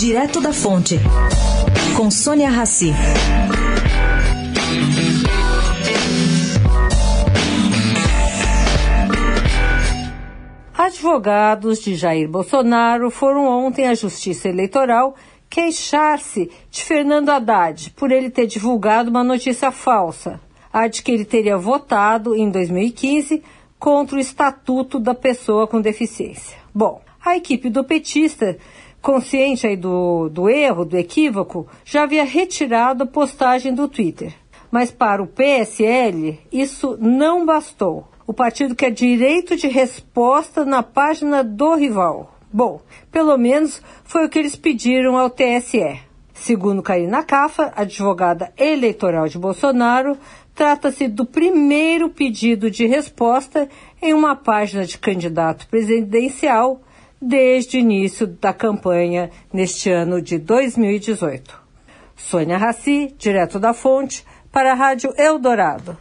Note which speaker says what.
Speaker 1: Direto da Fonte, com Sônia Rassi.
Speaker 2: Advogados de Jair Bolsonaro foram ontem à Justiça Eleitoral queixar-se de Fernando Haddad por ele ter divulgado uma notícia falsa, a de que ele teria votado em 2015 contra o Estatuto da Pessoa com Deficiência. Bom, a equipe do petista, consciente aí do, do erro, do equívoco, já havia retirado a postagem do Twitter. Mas para o PSL, isso não bastou. O partido quer direito de resposta na página do rival. Bom, pelo menos foi o que eles pediram ao TSE. Segundo Karina Cafa, advogada eleitoral de Bolsonaro, trata-se do primeiro pedido de resposta em uma página de candidato presidencial desde o início da campanha neste ano de 2018. Sônia Raci, direto da Fonte, para a Rádio Eldorado.